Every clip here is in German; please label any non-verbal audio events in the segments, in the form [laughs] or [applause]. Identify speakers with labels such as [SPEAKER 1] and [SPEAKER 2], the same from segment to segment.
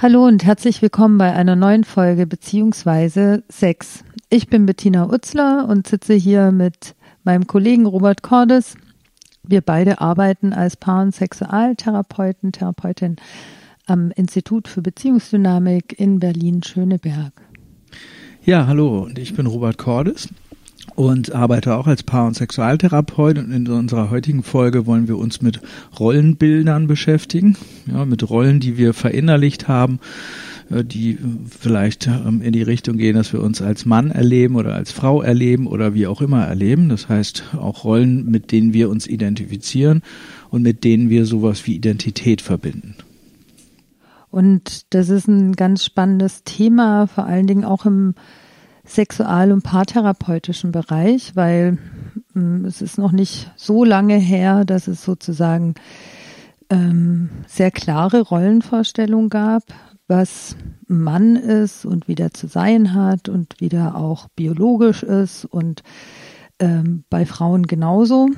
[SPEAKER 1] Hallo und herzlich willkommen bei einer neuen Folge beziehungsweise Sex. Ich bin Bettina Utzler und sitze hier mit meinem Kollegen Robert Cordes. Wir beide arbeiten als Paar- und Sexualtherapeuten, Therapeutin am Institut für Beziehungsdynamik in Berlin-Schöneberg.
[SPEAKER 2] Ja, hallo und ich bin Robert Cordes und arbeite auch als Paar- und Sexualtherapeut. Und in unserer heutigen Folge wollen wir uns mit Rollenbildern beschäftigen, ja, mit Rollen, die wir verinnerlicht haben, äh, die vielleicht ähm, in die Richtung gehen, dass wir uns als Mann erleben oder als Frau erleben oder wie auch immer erleben. Das heißt auch Rollen, mit denen wir uns identifizieren und mit denen wir sowas wie Identität verbinden.
[SPEAKER 1] Und das ist ein ganz spannendes Thema, vor allen Dingen auch im sexual- und paartherapeutischen Bereich, weil ähm, es ist noch nicht so lange her, dass es sozusagen ähm, sehr klare Rollenvorstellungen gab, was Mann ist und wie der zu sein hat und wie der auch biologisch ist und ähm, bei Frauen genauso.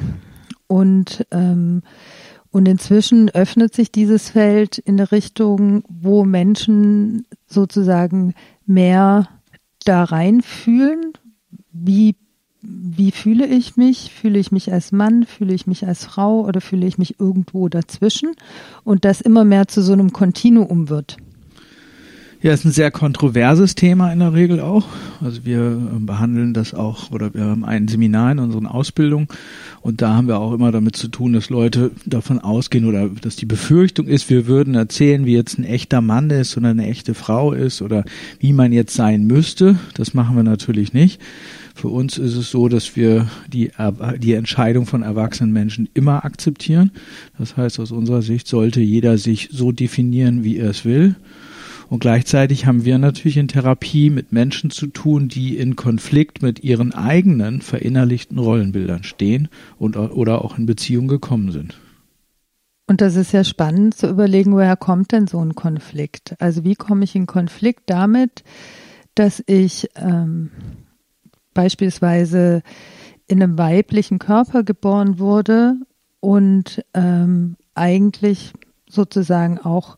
[SPEAKER 1] Und ähm, und inzwischen öffnet sich dieses Feld in eine Richtung, wo Menschen sozusagen mehr da reinfühlen, wie, wie fühle ich mich? Fühle ich mich als Mann? Fühle ich mich als Frau? Oder fühle ich mich irgendwo dazwischen? Und das immer mehr zu so einem Kontinuum wird.
[SPEAKER 2] Ja, ist ein sehr kontroverses Thema in der Regel auch. Also wir ähm, behandeln das auch oder wir haben ein Seminar in unseren Ausbildungen und da haben wir auch immer damit zu tun, dass Leute davon ausgehen oder dass die Befürchtung ist, wir würden erzählen, wie jetzt ein echter Mann ist oder eine echte Frau ist oder wie man jetzt sein müsste. Das machen wir natürlich nicht. Für uns ist es so, dass wir die, die Entscheidung von erwachsenen Menschen immer akzeptieren. Das heißt, aus unserer Sicht sollte jeder sich so definieren, wie er es will. Und gleichzeitig haben wir natürlich in Therapie mit Menschen zu tun, die in Konflikt mit ihren eigenen verinnerlichten Rollenbildern stehen und, oder auch in Beziehung gekommen sind.
[SPEAKER 1] Und das ist ja spannend zu überlegen, woher kommt denn so ein Konflikt? Also wie komme ich in Konflikt damit, dass ich ähm, beispielsweise in einem weiblichen Körper geboren wurde und ähm, eigentlich sozusagen auch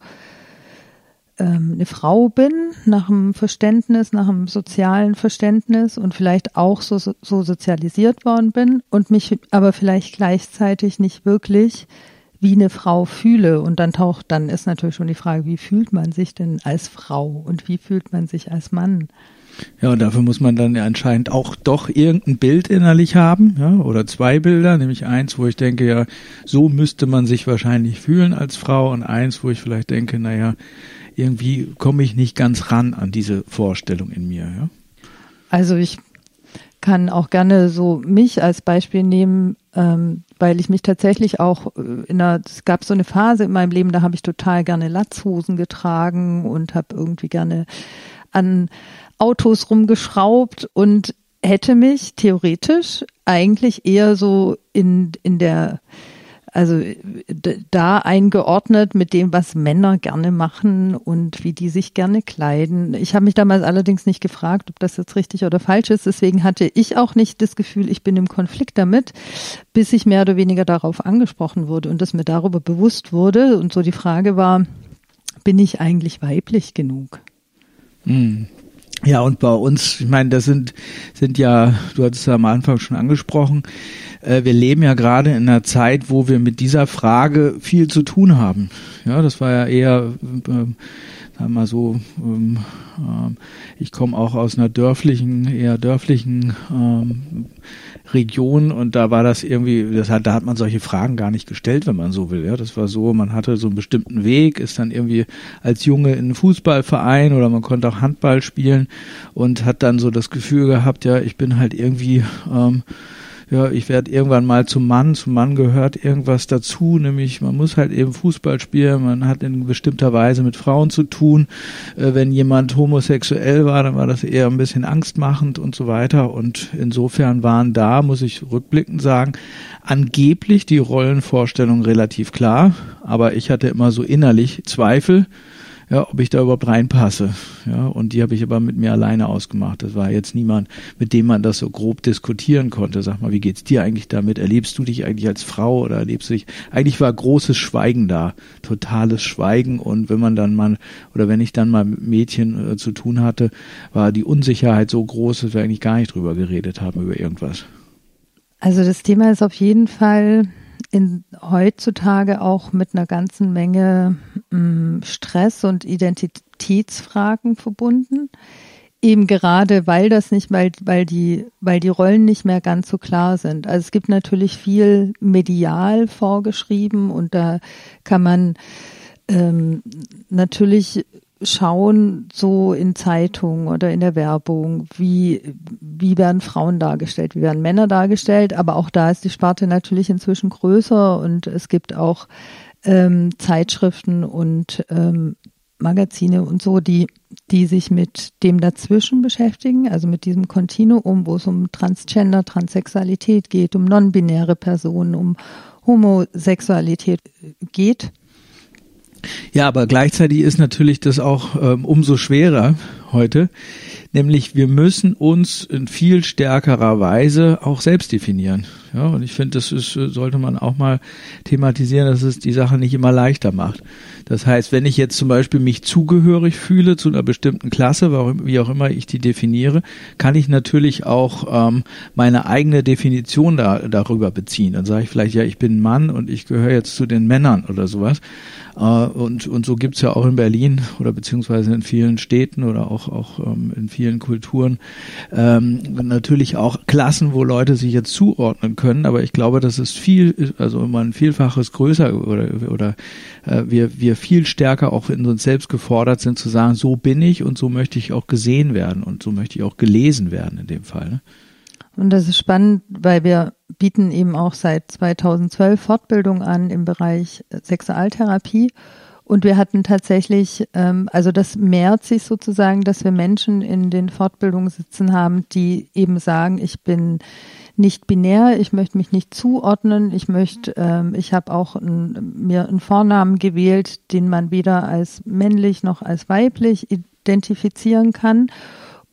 [SPEAKER 1] ähm, eine Frau bin, nach dem Verständnis, nach dem sozialen Verständnis und vielleicht auch so, so sozialisiert worden bin und mich aber vielleicht gleichzeitig nicht wirklich wie eine Frau fühle. Und dann taucht, dann ist natürlich schon die Frage, wie fühlt man sich denn als Frau und wie fühlt man sich als Mann?
[SPEAKER 2] Ja, und dafür muss man dann ja anscheinend auch doch irgendein Bild innerlich haben, ja, oder zwei Bilder, nämlich eins, wo ich denke, ja, so müsste man sich wahrscheinlich fühlen als Frau und eins, wo ich vielleicht denke, naja, irgendwie komme ich nicht ganz ran an diese Vorstellung in mir. Ja?
[SPEAKER 1] Also ich kann auch gerne so mich als Beispiel nehmen, ähm, weil ich mich tatsächlich auch äh, in einer, es gab so eine Phase in meinem Leben, da habe ich total gerne Latzhosen getragen und habe irgendwie gerne an Autos rumgeschraubt und hätte mich theoretisch eigentlich eher so in, in der also da eingeordnet mit dem, was Männer gerne machen und wie die sich gerne kleiden. Ich habe mich damals allerdings nicht gefragt, ob das jetzt richtig oder falsch ist. Deswegen hatte ich auch nicht das Gefühl, ich bin im Konflikt damit, bis ich mehr oder weniger darauf angesprochen wurde und es mir darüber bewusst wurde. Und so die Frage war, bin ich eigentlich weiblich genug?
[SPEAKER 2] Hm. Ja, und bei uns, ich meine, das sind, sind ja, du hattest ja am Anfang schon angesprochen, äh, wir leben ja gerade in einer Zeit, wo wir mit dieser Frage viel zu tun haben. Ja, das war ja eher, äh, sagen wir mal so, ähm, äh, ich komme auch aus einer dörflichen, eher dörflichen ähm, Region und da war das irgendwie, das hat, da hat man solche Fragen gar nicht gestellt, wenn man so will. Ja, das war so, man hatte so einen bestimmten Weg, ist dann irgendwie als Junge in einen Fußballverein oder man konnte auch Handball spielen und hat dann so das Gefühl gehabt, ja, ich bin halt irgendwie ähm, ja, ich werde irgendwann mal zum Mann, zum Mann gehört irgendwas dazu, nämlich man muss halt eben Fußball spielen, man hat in bestimmter Weise mit Frauen zu tun. Äh, wenn jemand homosexuell war, dann war das eher ein bisschen angstmachend und so weiter. Und insofern waren da, muss ich rückblickend sagen, angeblich die Rollenvorstellungen relativ klar, aber ich hatte immer so innerlich Zweifel ja, ob ich da überhaupt reinpasse. Ja, und die habe ich aber mit mir alleine ausgemacht. Das war jetzt niemand, mit dem man das so grob diskutieren konnte. Sag mal, wie geht's dir eigentlich damit? Erlebst du dich eigentlich als Frau oder erlebst du dich? Eigentlich war großes Schweigen da, totales Schweigen. Und wenn man dann mal oder wenn ich dann mal mit Mädchen äh, zu tun hatte, war die Unsicherheit so groß, dass wir eigentlich gar nicht drüber geredet haben über irgendwas.
[SPEAKER 1] Also das Thema ist auf jeden Fall in, heutzutage auch mit einer ganzen Menge mh, mm, Stress und Identitätsfragen verbunden. Eben gerade, weil das nicht, weil, weil die, weil die Rollen nicht mehr ganz so klar sind. Also es gibt natürlich viel medial vorgeschrieben und da kann man ähm, natürlich schauen, so in Zeitungen oder in der Werbung, wie, wie werden Frauen dargestellt, wie werden Männer dargestellt, aber auch da ist die Sparte natürlich inzwischen größer und es gibt auch ähm, Zeitschriften und ähm, Magazine und so, die, die sich mit dem dazwischen beschäftigen, also mit diesem Kontinuum, wo es um Transgender, Transsexualität geht, um non-binäre Personen, um Homosexualität geht.
[SPEAKER 2] Ja, aber gleichzeitig ist natürlich das auch ähm, umso schwerer heute, nämlich wir müssen uns in viel stärkerer Weise auch selbst definieren. Ja, und ich finde, das ist, sollte man auch mal thematisieren, dass es die Sache nicht immer leichter macht. Das heißt, wenn ich jetzt zum Beispiel mich zugehörig fühle zu einer bestimmten Klasse, wie auch immer ich die definiere, kann ich natürlich auch ähm, meine eigene Definition da, darüber beziehen. Dann sage ich vielleicht, ja, ich bin Mann und ich gehöre jetzt zu den Männern oder sowas. Äh, und, und so gibt's ja auch in Berlin oder beziehungsweise in vielen Städten oder auch, auch ähm, in vielen Kulturen ähm, natürlich auch Klassen, wo Leute sich jetzt zuordnen können, aber ich glaube, das ist viel, also immer ein Vielfaches größer oder, oder äh, wir, wir viel stärker auch in uns selbst gefordert sind zu sagen, so bin ich und so möchte ich auch gesehen werden und so möchte ich auch gelesen werden in dem Fall. Ne?
[SPEAKER 1] Und das ist spannend, weil wir bieten eben auch seit 2012 Fortbildung an im Bereich Sexualtherapie. Und wir hatten tatsächlich, ähm, also das mehrt sich sozusagen, dass wir Menschen in den Fortbildungen sitzen haben, die eben sagen, ich bin nicht binär, ich möchte mich nicht zuordnen, ich möchte, ähm, ich habe auch ein, mir einen Vornamen gewählt, den man weder als männlich noch als weiblich identifizieren kann.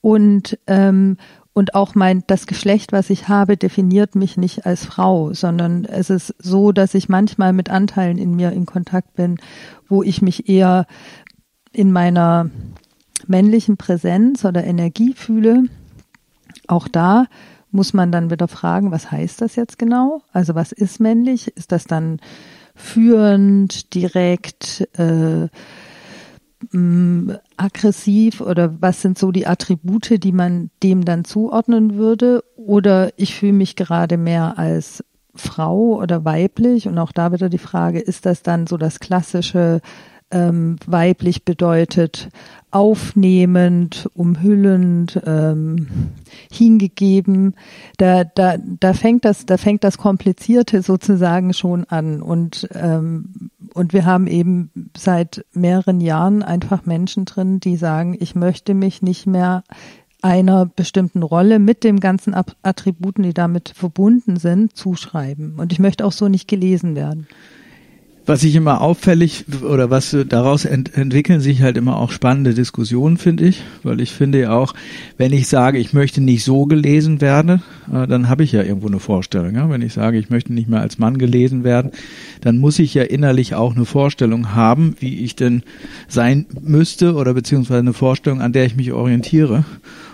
[SPEAKER 1] Und ähm, und auch mein das Geschlecht, was ich habe, definiert mich nicht als Frau, sondern es ist so, dass ich manchmal mit Anteilen in mir in Kontakt bin, wo ich mich eher in meiner männlichen Präsenz oder Energie fühle. Auch da muss man dann wieder fragen, was heißt das jetzt genau? Also was ist männlich? Ist das dann führend, direkt, äh, mh, mm, aggressiv oder was sind so die Attribute, die man dem dann zuordnen würde? Oder ich fühle mich gerade mehr als Frau oder weiblich und auch da wieder die Frage, ist das dann so das klassische ähm, weiblich bedeutet aufnehmend, umhüllend, ähm, hingegeben. Da, da, da fängt das, da fängt das Komplizierte sozusagen schon an. Und, ähm, und wir haben eben seit mehreren Jahren einfach Menschen drin, die sagen, ich möchte mich nicht mehr einer bestimmten Rolle mit dem ganzen Attributen, die damit verbunden sind, zuschreiben. Und ich möchte auch so nicht gelesen werden
[SPEAKER 2] was ich immer auffällig oder was daraus ent entwickeln sich halt immer auch spannende Diskussionen, finde ich, weil ich finde ja auch, wenn ich sage, ich möchte nicht so gelesen werden, äh, dann habe ich ja irgendwo eine Vorstellung. Ja? Wenn ich sage, ich möchte nicht mehr als Mann gelesen werden, dann muss ich ja innerlich auch eine Vorstellung haben, wie ich denn sein müsste oder beziehungsweise eine Vorstellung, an der ich mich orientiere.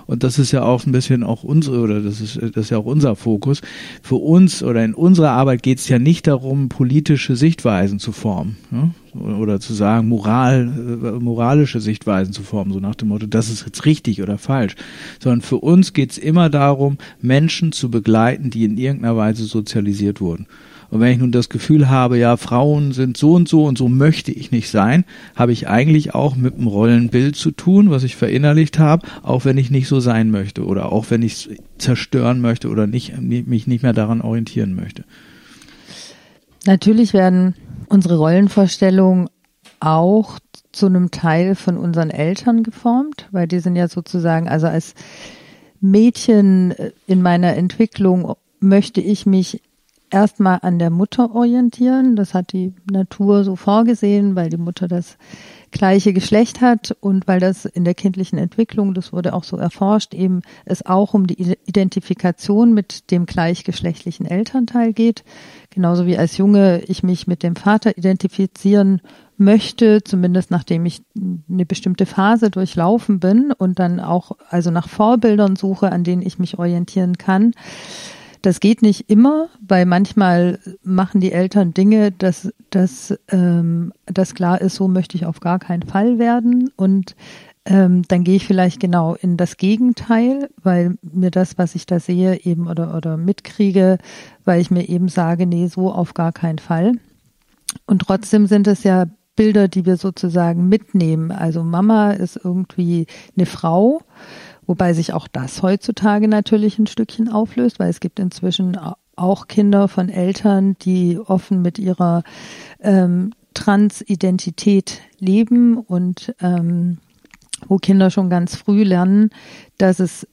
[SPEAKER 2] Und das ist ja auch ein bisschen auch unsere, oder das ist, das ist ja auch unser Fokus. Für uns oder in unserer Arbeit geht es ja nicht darum, politische Sichtweisen zu formen. Ja? Oder zu sagen, moral, äh, moralische Sichtweisen zu formen, so nach dem Motto, das ist jetzt richtig oder falsch. Sondern für uns geht es immer darum, Menschen zu begleiten, die in irgendeiner Weise sozialisiert wurden. Und wenn ich nun das Gefühl habe, ja, Frauen sind so und so und so möchte ich nicht sein, habe ich eigentlich auch mit einem Rollenbild zu tun, was ich verinnerlicht habe, auch wenn ich nicht so sein möchte oder auch wenn ich es zerstören möchte oder nicht, mich nicht mehr daran orientieren möchte.
[SPEAKER 1] Natürlich werden unsere Rollenvorstellungen auch zu einem Teil von unseren Eltern geformt, weil die sind ja sozusagen, also als Mädchen in meiner Entwicklung möchte ich mich erstmal an der Mutter orientieren. Das hat die Natur so vorgesehen, weil die Mutter das gleiche Geschlecht hat und weil das in der kindlichen Entwicklung, das wurde auch so erforscht, eben es auch um die Identifikation mit dem gleichgeschlechtlichen Elternteil geht. Genauso wie als Junge ich mich mit dem Vater identifizieren möchte, zumindest nachdem ich eine bestimmte Phase durchlaufen bin und dann auch also nach Vorbildern suche, an denen ich mich orientieren kann. Das geht nicht immer, weil manchmal machen die Eltern Dinge, dass, dass, ähm, dass klar ist, so möchte ich auf gar keinen Fall werden. Und ähm, dann gehe ich vielleicht genau in das Gegenteil, weil mir das, was ich da sehe, eben oder, oder mitkriege, weil ich mir eben sage, nee, so auf gar keinen Fall. Und trotzdem sind es ja Bilder, die wir sozusagen mitnehmen. Also Mama ist irgendwie eine Frau Wobei sich auch das heutzutage natürlich ein Stückchen auflöst, weil es gibt inzwischen auch Kinder von Eltern, die offen mit ihrer ähm, Transidentität leben und ähm, wo Kinder schon ganz früh lernen, dass es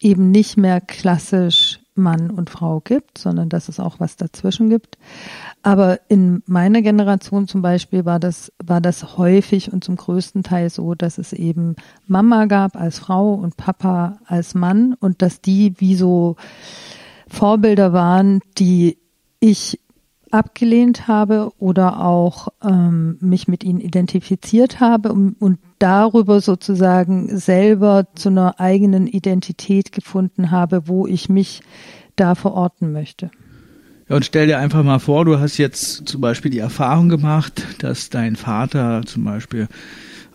[SPEAKER 1] eben nicht mehr klassisch Mann und Frau gibt, sondern dass es auch was dazwischen gibt. Aber in meiner Generation zum Beispiel war das, war das häufig und zum größten Teil so, dass es eben Mama gab als Frau und Papa als Mann und dass die wie so Vorbilder waren, die ich abgelehnt habe oder auch ähm, mich mit ihnen identifiziert habe und, und darüber sozusagen selber zu einer eigenen Identität gefunden habe, wo ich mich da verorten möchte.
[SPEAKER 2] Ja, und stell dir einfach mal vor, du hast jetzt zum Beispiel die Erfahrung gemacht, dass dein Vater zum Beispiel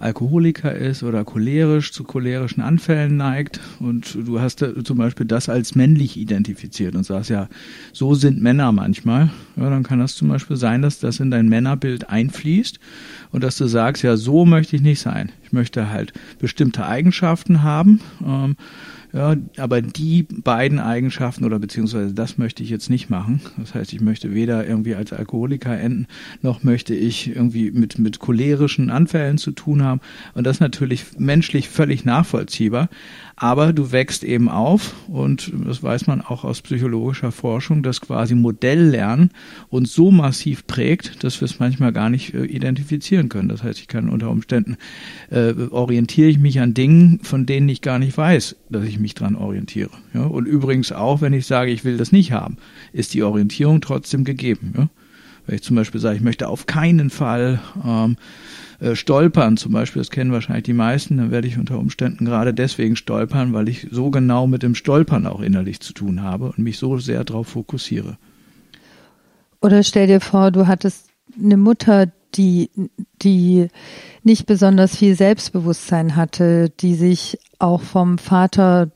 [SPEAKER 2] Alkoholiker ist oder cholerisch zu cholerischen Anfällen neigt und du hast zum Beispiel das als männlich identifiziert und sagst ja, so sind Männer manchmal, ja, dann kann das zum Beispiel sein, dass das in dein Männerbild einfließt und dass du sagst, ja, so möchte ich nicht sein. Ich möchte halt bestimmte Eigenschaften haben. Ähm, ja, aber die beiden Eigenschaften oder beziehungsweise das möchte ich jetzt nicht machen. Das heißt, ich möchte weder irgendwie als Alkoholiker enden, noch möchte ich irgendwie mit, mit cholerischen Anfällen zu tun haben. Und das natürlich menschlich völlig nachvollziehbar. Aber du wächst eben auf und das weiß man auch aus psychologischer Forschung, dass quasi Modelllernen uns so massiv prägt, dass wir es manchmal gar nicht äh, identifizieren können. Das heißt, ich kann unter Umständen äh, orientiere ich mich an Dingen, von denen ich gar nicht weiß, dass ich mich dran orientiere. Ja? Und übrigens auch, wenn ich sage, ich will das nicht haben, ist die Orientierung trotzdem gegeben. Ja? Wenn ich zum Beispiel sage, ich möchte auf keinen Fall ähm, äh, stolpern, zum Beispiel, das kennen wahrscheinlich die meisten, dann werde ich unter Umständen gerade deswegen stolpern, weil ich so genau mit dem Stolpern auch innerlich zu tun habe und mich so sehr darauf fokussiere.
[SPEAKER 1] Oder stell dir vor, du hattest eine Mutter, die, die nicht besonders viel Selbstbewusstsein hatte, die sich auch vom Vater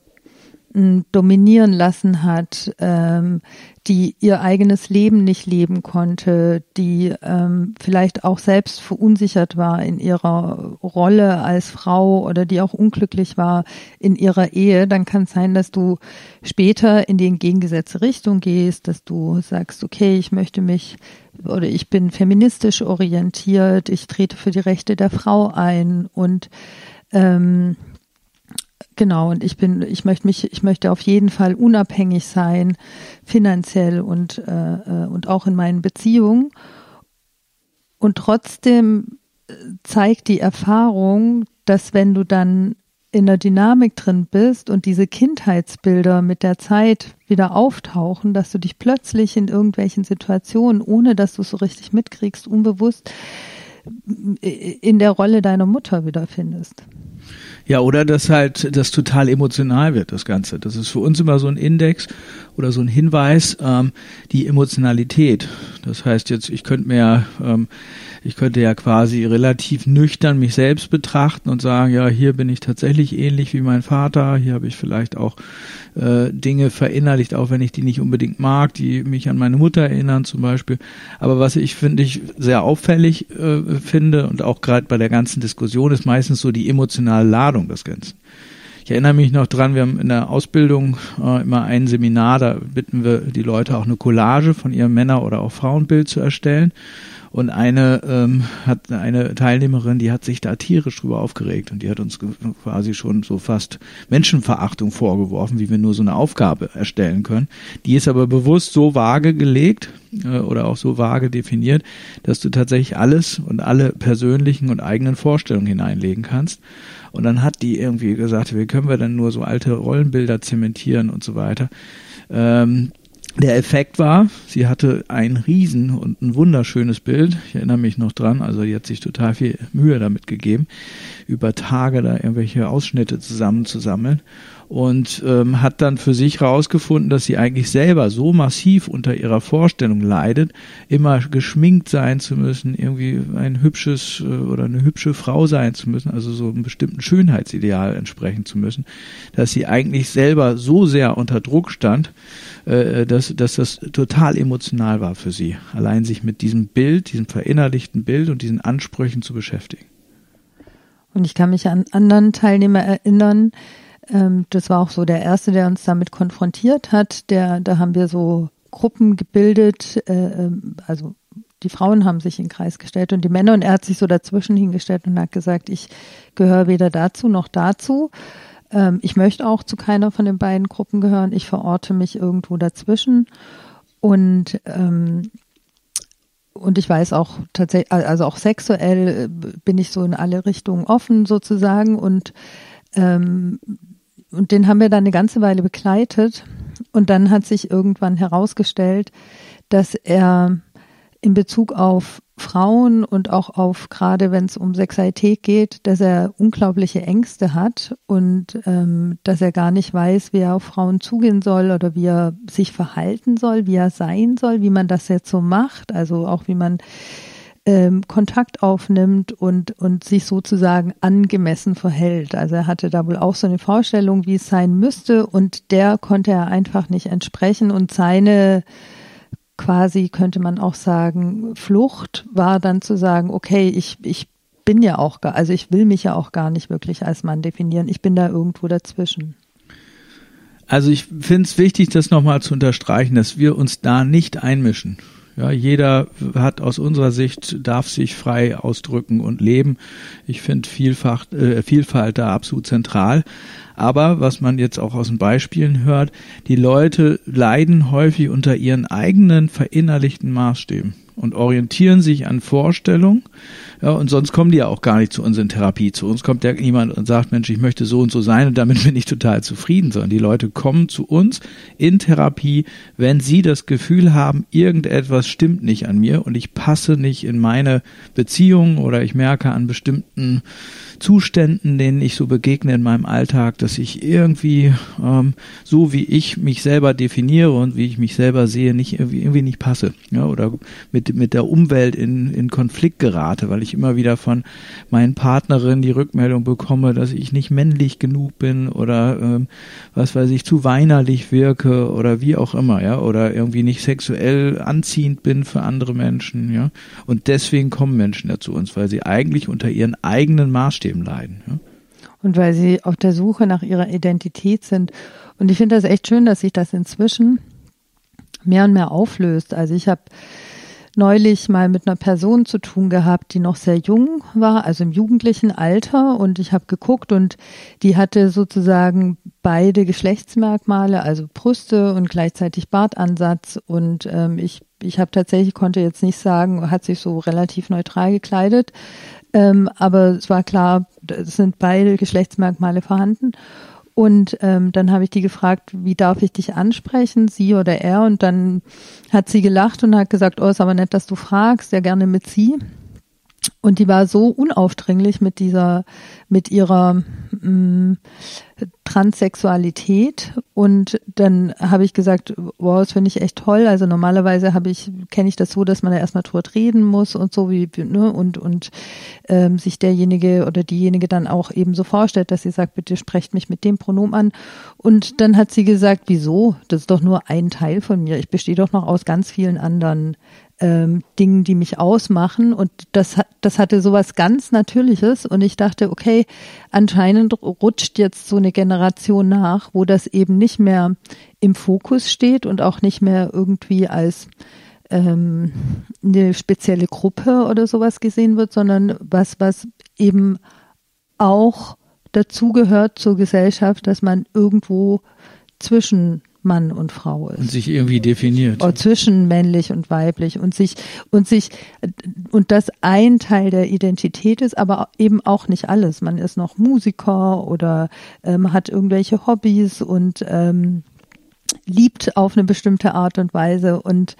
[SPEAKER 1] dominieren lassen hat, ähm, die ihr eigenes Leben nicht leben konnte, die ähm, vielleicht auch selbst verunsichert war in ihrer Rolle als Frau oder die auch unglücklich war in ihrer Ehe, dann kann es sein, dass du später in die entgegengesetzte Richtung gehst, dass du sagst, okay, ich möchte mich oder ich bin feministisch orientiert, ich trete für die Rechte der Frau ein und ähm, Genau, und ich bin, ich möchte mich, ich möchte auf jeden Fall unabhängig sein, finanziell und, äh, äh, und auch in meinen Beziehungen. Und trotzdem äh, zeigt die Erfahrung, dass wenn du dann in der Dynamik drin bist und diese Kindheitsbilder mit der Zeit wieder auftauchen, dass du dich plötzlich in irgendwelchen Situationen, ohne dass du es so richtig mitkriegst, unbewusst äh, in der Rolle deiner Mutter wiederfindest.
[SPEAKER 2] Ja, oder dass halt das total emotional wird, das Ganze. Das ist für uns immer so ein Index oder so ein Hinweis, ähm, die Emotionalität. Das heißt jetzt, ich könnte mir, ähm, ich könnte ja quasi relativ nüchtern mich selbst betrachten und sagen, ja, hier bin ich tatsächlich ähnlich wie mein Vater, hier habe ich vielleicht auch äh, Dinge verinnerlicht, auch wenn ich die nicht unbedingt mag, die mich an meine Mutter erinnern zum Beispiel. Aber was ich finde ich sehr auffällig äh, finde und auch gerade bei der ganzen Diskussion ist meistens so die emotionale Ladung des Ganzen. Ich erinnere mich noch dran, wir haben in der Ausbildung äh, immer ein Seminar, da bitten wir die Leute auch eine Collage von ihrem Männer- oder auch Frauenbild zu erstellen. Und eine ähm, hat eine Teilnehmerin, die hat sich da tierisch drüber aufgeregt und die hat uns quasi schon so fast Menschenverachtung vorgeworfen, wie wir nur so eine Aufgabe erstellen können. Die ist aber bewusst so vage gelegt äh, oder auch so vage definiert, dass du tatsächlich alles und alle persönlichen und eigenen Vorstellungen hineinlegen kannst. Und dann hat die irgendwie gesagt, wie können wir denn nur so alte Rollenbilder zementieren und so weiter. Ähm, der Effekt war, sie hatte ein riesen und ein wunderschönes Bild. Ich erinnere mich noch dran, also die hat sich total viel Mühe damit gegeben, über Tage da irgendwelche Ausschnitte zusammenzusammeln und ähm, hat dann für sich rausgefunden, dass sie eigentlich selber so massiv unter ihrer Vorstellung leidet, immer geschminkt sein zu müssen, irgendwie ein hübsches äh, oder eine hübsche Frau sein zu müssen, also so einem bestimmten Schönheitsideal entsprechen zu müssen, dass sie eigentlich selber so sehr unter Druck stand, äh, dass, dass das total emotional war für sie, allein sich mit diesem Bild, diesem verinnerlichten Bild und diesen Ansprüchen zu beschäftigen.
[SPEAKER 1] Und ich kann mich an anderen Teilnehmer erinnern, ähm, das war auch so der erste, der uns damit konfrontiert hat. Der, da haben wir so Gruppen gebildet, äh, ähm, also die Frauen haben sich in den Kreis gestellt und die Männer und er hat sich so dazwischen hingestellt und hat gesagt, ich gehöre weder dazu noch dazu. Ähm, ich möchte auch zu keiner von den beiden Gruppen gehören. Ich verorte mich irgendwo dazwischen und ähm, und ich weiß auch tatsächlich, also auch sexuell äh, bin ich so in alle Richtungen offen sozusagen und ähm, und den haben wir dann eine ganze Weile begleitet. Und dann hat sich irgendwann herausgestellt, dass er in Bezug auf Frauen und auch auf gerade wenn es um Sexualität geht, dass er unglaubliche Ängste hat und ähm, dass er gar nicht weiß, wie er auf Frauen zugehen soll oder wie er sich verhalten soll, wie er sein soll, wie man das jetzt so macht, also auch wie man ähm, Kontakt aufnimmt und, und sich sozusagen angemessen verhält. Also er hatte da wohl auch so eine Vorstellung, wie es sein müsste und der konnte er einfach nicht entsprechen und seine quasi könnte man auch sagen, Flucht war dann zu sagen, okay, ich, ich bin ja auch gar, also ich will mich ja auch gar nicht wirklich als Mann definieren. Ich bin da irgendwo dazwischen.
[SPEAKER 2] Also ich finde es wichtig, das nochmal zu unterstreichen, dass wir uns da nicht einmischen. Ja, jeder hat aus unserer Sicht, darf sich frei ausdrücken und leben. Ich finde Vielfalt, äh, Vielfalt da absolut zentral. Aber was man jetzt auch aus den Beispielen hört, die Leute leiden häufig unter ihren eigenen verinnerlichten Maßstäben und orientieren sich an Vorstellungen. Ja, und sonst kommen die ja auch gar nicht zu uns in Therapie. Zu uns kommt ja niemand und sagt, Mensch, ich möchte so und so sein und damit [laughs] bin ich total zufrieden, sondern die Leute kommen zu uns in Therapie, wenn sie das Gefühl haben, irgendetwas stimmt nicht an mir und ich passe nicht in meine Beziehung oder ich merke an bestimmten Zuständen, denen ich so begegne in meinem Alltag, dass ich irgendwie ähm, so wie ich mich selber definiere und wie ich mich selber sehe, nicht irgendwie, irgendwie nicht passe. Ja, oder mit, mit der Umwelt in, in Konflikt gerate, weil ich immer wieder von meinen Partnerinnen die Rückmeldung bekomme, dass ich nicht männlich genug bin oder ähm, was weiß ich, zu weinerlich wirke oder wie auch immer, ja, oder irgendwie nicht sexuell anziehend bin für andere Menschen, ja. Und deswegen kommen Menschen dazu uns, weil sie eigentlich unter ihren eigenen Maßstäben leiden. Ja?
[SPEAKER 1] Und weil sie auf der Suche nach ihrer Identität sind. Und ich finde das echt schön, dass sich das inzwischen mehr und mehr auflöst. Also ich habe neulich mal mit einer Person zu tun gehabt, die noch sehr jung war, also im jugendlichen Alter. Und ich habe geguckt und die hatte sozusagen beide Geschlechtsmerkmale, also Brüste und gleichzeitig Bartansatz. Und ähm, ich, ich habe tatsächlich, konnte jetzt nicht sagen, hat sich so relativ neutral gekleidet. Ähm, aber es war klar, es sind beide Geschlechtsmerkmale vorhanden. Und ähm, dann habe ich die gefragt, wie darf ich dich ansprechen, sie oder er? Und dann hat sie gelacht und hat gesagt, oh, ist aber nett, dass du fragst, ja gerne mit sie. Und die war so unaufdringlich mit dieser, mit ihrer mh, mm, Transsexualität. Und dann habe ich gesagt, wow, das finde ich echt toll. Also normalerweise habe ich, kenne ich das so, dass man da erstmal drüber reden muss und so wie, ne, und, und ähm, sich derjenige oder diejenige dann auch eben so vorstellt, dass sie sagt, bitte sprecht mich mit dem Pronomen an. Und dann hat sie gesagt, wieso? Das ist doch nur ein Teil von mir. Ich bestehe doch noch aus ganz vielen anderen ähm, Dingen, die mich ausmachen. Und das, das hatte sowas ganz Natürliches. Und ich dachte, okay, anscheinend rutscht jetzt so eine Generation nach, wo das eben nicht mehr im Fokus steht und auch nicht mehr irgendwie als ähm, eine spezielle Gruppe oder sowas gesehen wird, sondern was, was eben auch dazugehört zur Gesellschaft, dass man irgendwo zwischen Mann und Frau ist.
[SPEAKER 2] Und sich irgendwie definiert.
[SPEAKER 1] Oder zwischen männlich und weiblich und sich, und sich, und das ein Teil der Identität ist, aber eben auch nicht alles. Man ist noch Musiker oder ähm, hat irgendwelche Hobbys und ähm, liebt auf eine bestimmte Art und Weise und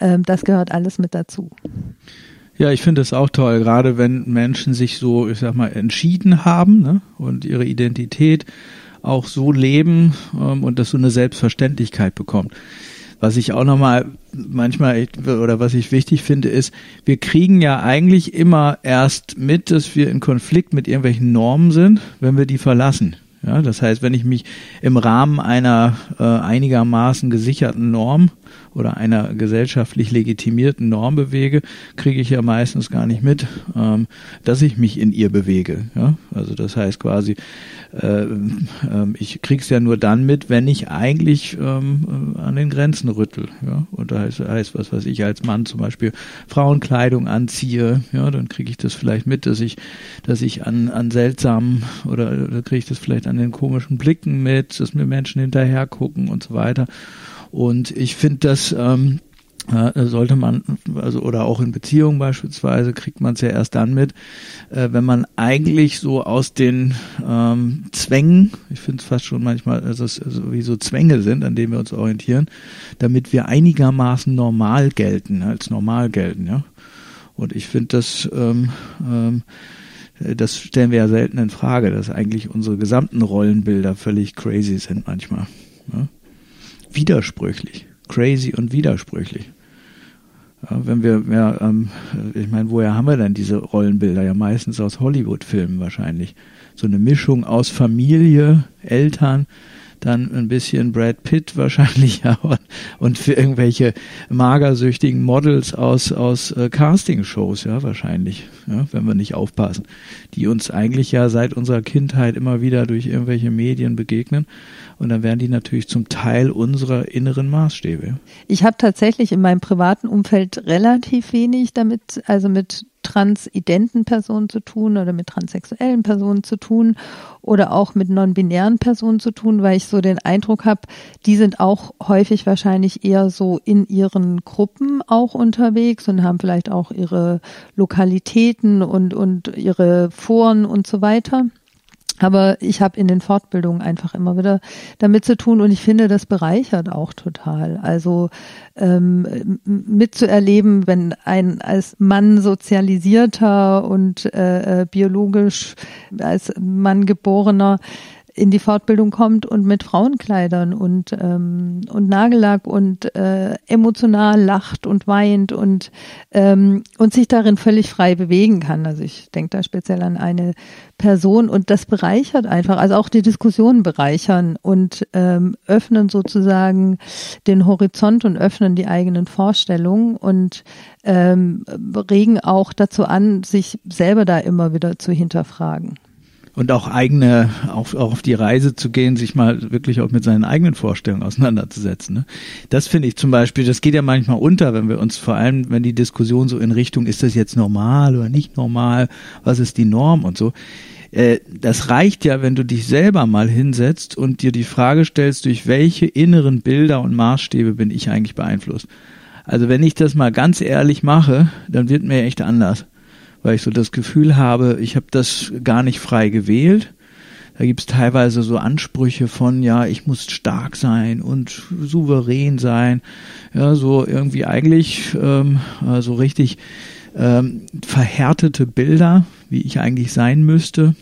[SPEAKER 1] ähm, das gehört alles mit dazu.
[SPEAKER 2] Ja, ich finde es auch toll, gerade wenn Menschen sich so, ich sag mal, entschieden haben ne, und ihre Identität auch so leben ähm, und das so eine Selbstverständlichkeit bekommt. Was ich auch nochmal manchmal oder was ich wichtig finde, ist, wir kriegen ja eigentlich immer erst mit, dass wir in Konflikt mit irgendwelchen Normen sind, wenn wir die verlassen. Ja, das heißt, wenn ich mich im Rahmen einer äh, einigermaßen gesicherten Norm oder einer gesellschaftlich legitimierten Norm bewege, kriege ich ja meistens gar nicht mit, ähm, dass ich mich in ihr bewege. Ja? Also das heißt quasi, äh, äh, ich krieg's ja nur dann mit, wenn ich eigentlich ähm, an den Grenzen rüttel. Ja? Und da heißt, heißt was, was ich als Mann zum Beispiel Frauenkleidung anziehe, ja, dann kriege ich das vielleicht mit, dass ich, dass ich an, an seltsamen oder, oder kriege ich das vielleicht an den komischen Blicken mit, dass mir Menschen hinterher gucken und so weiter. Und ich finde das ähm, äh, sollte man, also oder auch in Beziehungen beispielsweise, kriegt man es ja erst dann mit, äh, wenn man eigentlich so aus den ähm, Zwängen, ich finde es fast schon manchmal, also es also wie so Zwänge sind, an denen wir uns orientieren, damit wir einigermaßen normal gelten, als normal gelten, ja. Und ich finde das, ähm, ähm, das stellen wir ja selten in Frage, dass eigentlich unsere gesamten Rollenbilder völlig crazy sind manchmal. Ja? Widersprüchlich. Crazy und widersprüchlich. Ja, wenn wir, ja, ähm, ich meine, woher haben wir denn diese Rollenbilder? Ja, meistens aus Hollywood-Filmen wahrscheinlich. So eine Mischung aus Familie, Eltern, dann ein bisschen Brad Pitt [laughs] wahrscheinlich ja, und für irgendwelche magersüchtigen Models aus aus äh, Castingshows ja wahrscheinlich ja, wenn wir nicht aufpassen die uns eigentlich ja seit unserer Kindheit immer wieder durch irgendwelche Medien begegnen und dann werden die natürlich zum Teil unserer inneren Maßstäbe.
[SPEAKER 1] Ich habe tatsächlich in meinem privaten Umfeld relativ wenig damit, also mit transidenten Personen zu tun oder mit transsexuellen Personen zu tun oder auch mit non-binären Personen zu tun, weil ich so den Eindruck habe, die sind auch häufig wahrscheinlich eher so in ihren Gruppen auch unterwegs und haben vielleicht auch ihre Lokalitäten und, und ihre Foren und so weiter. Aber ich habe in den Fortbildungen einfach immer wieder damit zu tun und ich finde, das bereichert auch total. Also ähm, mitzuerleben, wenn ein als Mann sozialisierter und äh, äh biologisch als Mann geborener in die Fortbildung kommt und mit Frauenkleidern und, ähm, und Nagellack und äh, emotional lacht und weint und, ähm, und sich darin völlig frei bewegen kann. Also ich denke da speziell an eine Person und das bereichert einfach, also auch die Diskussionen bereichern und ähm, öffnen sozusagen den Horizont und öffnen die eigenen Vorstellungen und ähm, regen auch dazu an, sich selber da immer wieder zu hinterfragen
[SPEAKER 2] und auch eigene, auch, auch auf die Reise zu gehen, sich mal wirklich auch mit seinen eigenen Vorstellungen auseinanderzusetzen. Ne? Das finde ich zum Beispiel, das geht ja manchmal unter, wenn wir uns vor allem, wenn die Diskussion so in Richtung, ist das jetzt normal oder nicht normal, was ist die Norm und so. Äh, das reicht ja, wenn du dich selber mal hinsetzt und dir die Frage stellst, durch welche inneren Bilder und Maßstäbe bin ich eigentlich beeinflusst. Also wenn ich das mal ganz ehrlich mache, dann wird mir echt anders weil ich so das Gefühl habe, ich habe das gar nicht frei gewählt. Da gibt es teilweise so Ansprüche von, ja, ich muss stark sein und souverän sein. Ja, so irgendwie eigentlich ähm, so richtig ähm, verhärtete Bilder, wie ich eigentlich sein müsste.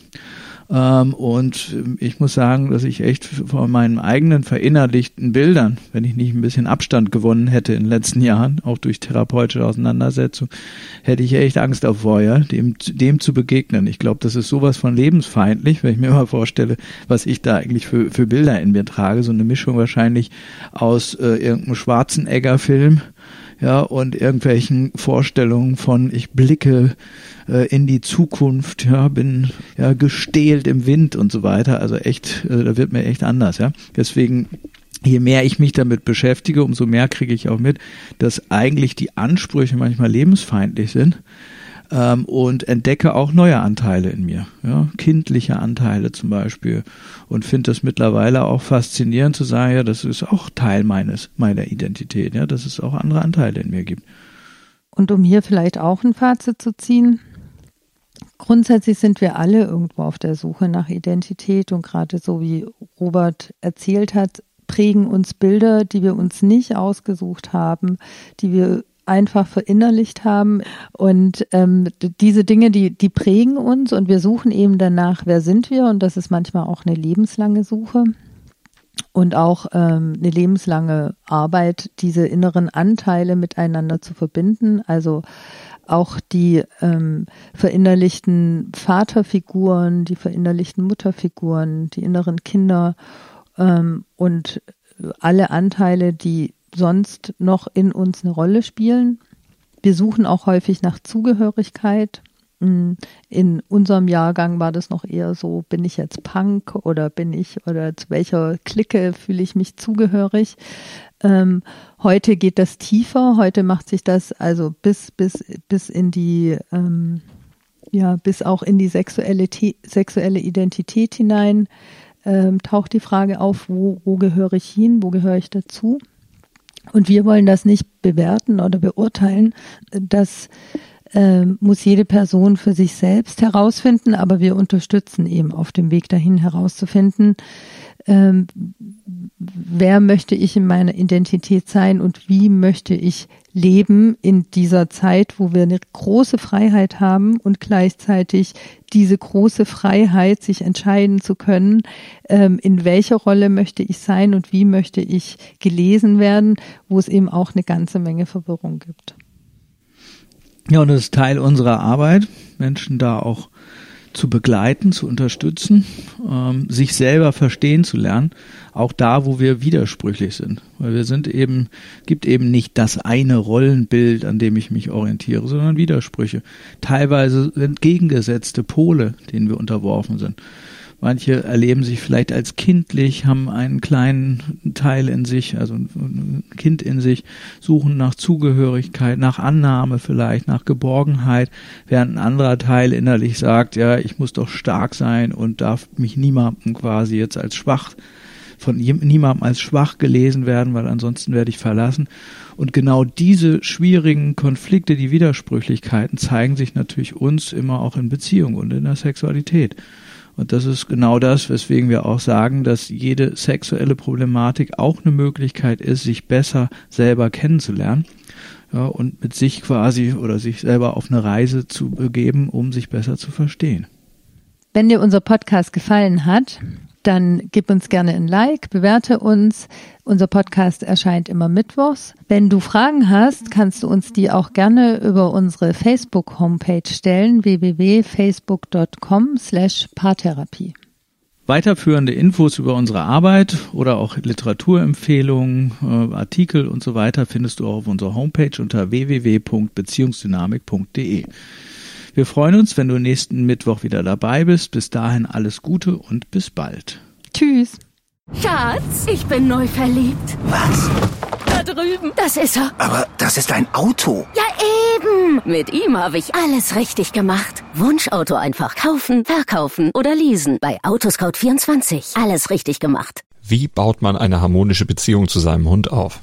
[SPEAKER 2] Ähm, und ich muss sagen, dass ich echt von meinen eigenen verinnerlichten Bildern, wenn ich nicht ein bisschen Abstand gewonnen hätte in den letzten Jahren, auch durch therapeutische Auseinandersetzung, hätte ich echt Angst davor, ja, dem, dem zu begegnen. Ich glaube, das ist sowas von lebensfeindlich, wenn ich mir [laughs] mal vorstelle, was ich da eigentlich für, für Bilder in mir trage. So eine Mischung wahrscheinlich aus äh, irgendeinem Schwarzenegger-Film ja, und irgendwelchen Vorstellungen von ich blicke äh, in die Zukunft, ja, bin ja gestählt im Wind und so weiter. Also echt, äh, da wird mir echt anders, ja. Deswegen je mehr ich mich damit beschäftige, umso mehr kriege ich auch mit, dass eigentlich die Ansprüche manchmal lebensfeindlich sind ähm, und entdecke auch neue Anteile in mir, ja, kindliche Anteile zum Beispiel und finde das mittlerweile auch faszinierend zu sagen, ja, das ist auch Teil meines meiner Identität, ja, dass es auch andere Anteile in mir gibt.
[SPEAKER 1] Und um hier vielleicht auch ein Fazit zu ziehen, grundsätzlich sind wir alle irgendwo auf der Suche nach Identität und gerade so wie Robert erzählt hat, prägen uns Bilder, die wir uns nicht ausgesucht haben, die wir einfach verinnerlicht haben. Und ähm, diese Dinge, die, die prägen uns und wir suchen eben danach, wer sind wir? Und das ist manchmal auch eine lebenslange Suche und auch ähm, eine lebenslange Arbeit, diese inneren Anteile miteinander zu verbinden. Also auch die ähm, verinnerlichten Vaterfiguren, die verinnerlichten Mutterfiguren, die inneren Kinder ähm, und alle Anteile, die sonst noch in uns eine Rolle spielen. Wir suchen auch häufig nach Zugehörigkeit. Mm, in unserem Jahrgang war das noch eher so, bin ich jetzt Punk oder bin ich oder zu welcher Clique fühle ich mich zugehörig. Ähm, heute geht das tiefer, heute macht sich das also bis, bis, bis in die, ähm, ja, bis auch in die sexuelle, sexuelle Identität hinein ähm, taucht die Frage auf, wo, wo gehöre ich hin, wo gehöre ich dazu? Und wir wollen das nicht bewerten oder beurteilen. Das äh, muss jede Person für sich selbst herausfinden, aber wir unterstützen eben auf dem Weg dahin herauszufinden, ähm, wer möchte ich in meiner Identität sein und wie möchte ich leben in dieser Zeit, wo wir eine große Freiheit haben und gleichzeitig diese große Freiheit, sich entscheiden zu können, ähm, in welcher Rolle möchte ich sein und wie möchte ich gelesen werden, wo es eben auch eine ganze Menge Verwirrung gibt.
[SPEAKER 2] Ja, und das ist Teil unserer Arbeit, Menschen da auch zu begleiten, zu unterstützen, ähm, sich selber verstehen zu lernen, auch da, wo wir widersprüchlich sind. Weil wir sind eben, gibt eben nicht das eine Rollenbild, an dem ich mich orientiere, sondern Widersprüche. Teilweise entgegengesetzte Pole, denen wir unterworfen sind. Manche erleben sich vielleicht als kindlich, haben einen kleinen Teil in sich, also ein Kind in sich, suchen nach Zugehörigkeit, nach Annahme vielleicht, nach Geborgenheit, während ein anderer Teil innerlich sagt, ja, ich muss doch stark sein und darf mich niemandem quasi jetzt als schwach von niemandem als schwach gelesen werden, weil ansonsten werde ich verlassen. Und genau diese schwierigen Konflikte, die Widersprüchlichkeiten zeigen sich natürlich uns immer auch in Beziehung und in der Sexualität. Und das ist genau das, weswegen wir auch sagen, dass jede sexuelle Problematik auch eine Möglichkeit ist, sich besser selber kennenzulernen. Ja, und mit sich quasi oder sich selber auf eine Reise zu begeben, um sich besser zu verstehen.
[SPEAKER 1] Wenn dir unser Podcast gefallen hat, dann gib uns gerne ein Like, bewerte uns. Unser Podcast erscheint immer mittwochs. Wenn du Fragen hast, kannst du uns die auch gerne über unsere Facebook-Homepage stellen, www.facebook.com slash Paartherapie.
[SPEAKER 2] Weiterführende Infos über unsere Arbeit oder auch Literaturempfehlungen, äh, Artikel und so weiter findest du auch auf unserer Homepage unter www.beziehungsdynamik.de. Wir freuen uns, wenn du nächsten Mittwoch wieder dabei bist. Bis dahin alles Gute und bis bald.
[SPEAKER 1] Tschüss.
[SPEAKER 3] Schatz, ich bin neu verliebt.
[SPEAKER 4] Was?
[SPEAKER 3] Da drüben. Das ist er.
[SPEAKER 4] Aber das ist ein Auto.
[SPEAKER 3] Ja, eben. Mit ihm habe ich alles richtig gemacht. Wunschauto einfach kaufen, verkaufen oder leasen. Bei Autoscout24. Alles richtig gemacht.
[SPEAKER 5] Wie baut man eine harmonische Beziehung zu seinem Hund auf?